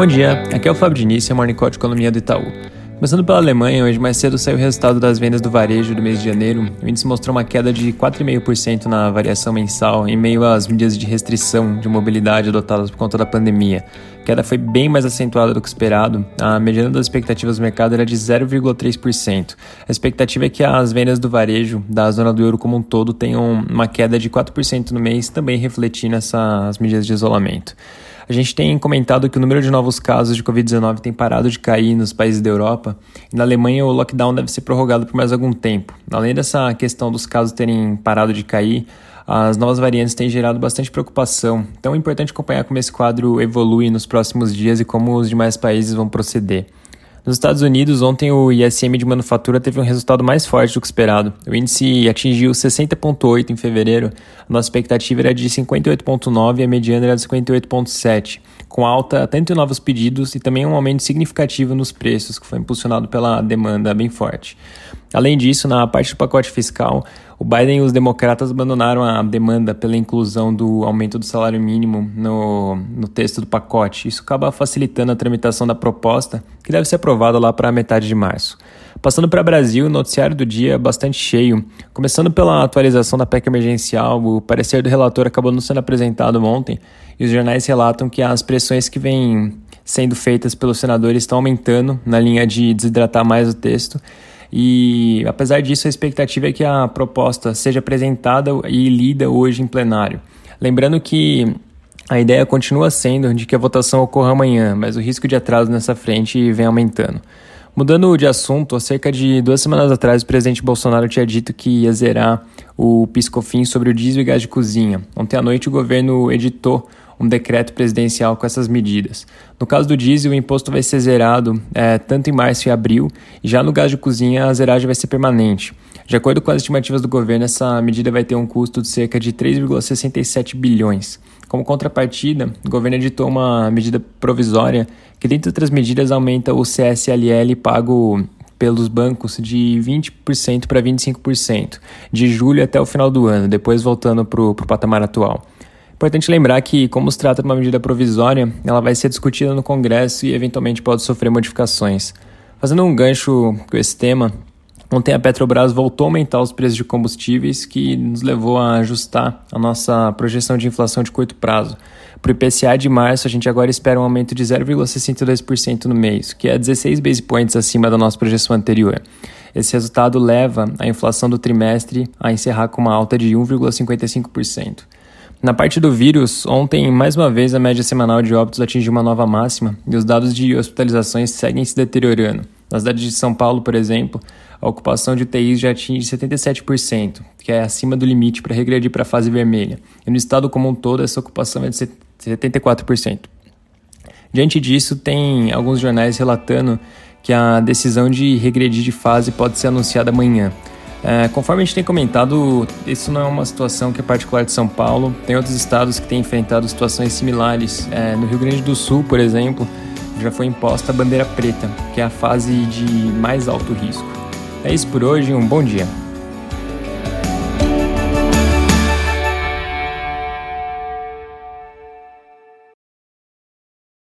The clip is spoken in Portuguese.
Bom dia, aqui é o Fábio Diniz, é Morning Call de Economia do Itaú. Começando pela Alemanha, hoje mais cedo saiu o resultado das vendas do varejo do mês de janeiro. O índice mostrou uma queda de 4,5% na variação mensal, em meio às medidas de restrição de mobilidade adotadas por conta da pandemia. A queda foi bem mais acentuada do que esperado. A mediana das expectativas do mercado era de 0,3%. A expectativa é que as vendas do varejo da zona do euro como um todo tenham uma queda de 4% no mês, também refletindo essas medidas de isolamento. A gente tem comentado que o número de novos casos de Covid-19 tem parado de cair nos países da Europa e na Alemanha o lockdown deve ser prorrogado por mais algum tempo. Além dessa questão dos casos terem parado de cair, as novas variantes têm gerado bastante preocupação, então é importante acompanhar como esse quadro evolui nos próximos dias e como os demais países vão proceder. Nos Estados Unidos, ontem o ISM de manufatura teve um resultado mais forte do que esperado. O índice atingiu 60,8 em fevereiro, a nossa expectativa era de 58,9 e a mediana era de 58,7, com alta tanto em novos pedidos e também um aumento significativo nos preços, que foi impulsionado pela demanda bem forte. Além disso, na parte do pacote fiscal, o Biden e os democratas abandonaram a demanda pela inclusão do aumento do salário mínimo no, no texto do pacote. Isso acaba facilitando a tramitação da proposta, que deve ser aprovada lá para metade de março. Passando para o Brasil, o noticiário do dia é bastante cheio. Começando pela atualização da PEC emergencial, o parecer do relator acabou não sendo apresentado ontem e os jornais relatam que as pressões que vêm sendo feitas pelos senadores estão aumentando na linha de desidratar mais o texto. E apesar disso, a expectativa é que a proposta seja apresentada e lida hoje em plenário. Lembrando que a ideia continua sendo de que a votação ocorra amanhã, mas o risco de atraso nessa frente vem aumentando. Mudando de assunto, há cerca de duas semanas atrás o presidente Bolsonaro tinha dito que ia zerar o piscofim sobre o diesel e gás de cozinha. Ontem à noite o governo editou um decreto presidencial com essas medidas. No caso do diesel, o imposto vai ser zerado é, tanto em março e abril, e já no gás de cozinha a zeragem vai ser permanente. De acordo com as estimativas do governo, essa medida vai ter um custo de cerca de 3,67 bilhões. Como contrapartida, o governo editou uma medida provisória que, dentre outras medidas, aumenta o CSLL pago pelos bancos de 20% para 25%, de julho até o final do ano, depois voltando para o patamar atual. Importante lembrar que, como se trata de uma medida provisória, ela vai ser discutida no Congresso e eventualmente pode sofrer modificações. Fazendo um gancho com esse tema, ontem a Petrobras voltou a aumentar os preços de combustíveis, que nos levou a ajustar a nossa projeção de inflação de curto prazo. Para o IPCA de março, a gente agora espera um aumento de 0,62% no mês, que é 16 base points acima da nossa projeção anterior. Esse resultado leva a inflação do trimestre a encerrar com uma alta de 1,55%. Na parte do vírus, ontem, mais uma vez, a média semanal de óbitos atingiu uma nova máxima e os dados de hospitalizações seguem se deteriorando. Na cidade de São Paulo, por exemplo, a ocupação de UTIs já atinge 77%, que é acima do limite para regredir para a fase vermelha. E no estado como um todo, essa ocupação é de 74%. Diante disso, tem alguns jornais relatando que a decisão de regredir de fase pode ser anunciada amanhã. É, conforme a gente tem comentado, isso não é uma situação que é particular de São Paulo. Tem outros estados que têm enfrentado situações similares. É, no Rio Grande do Sul, por exemplo, já foi imposta a bandeira preta, que é a fase de mais alto risco. É isso por hoje, um bom dia.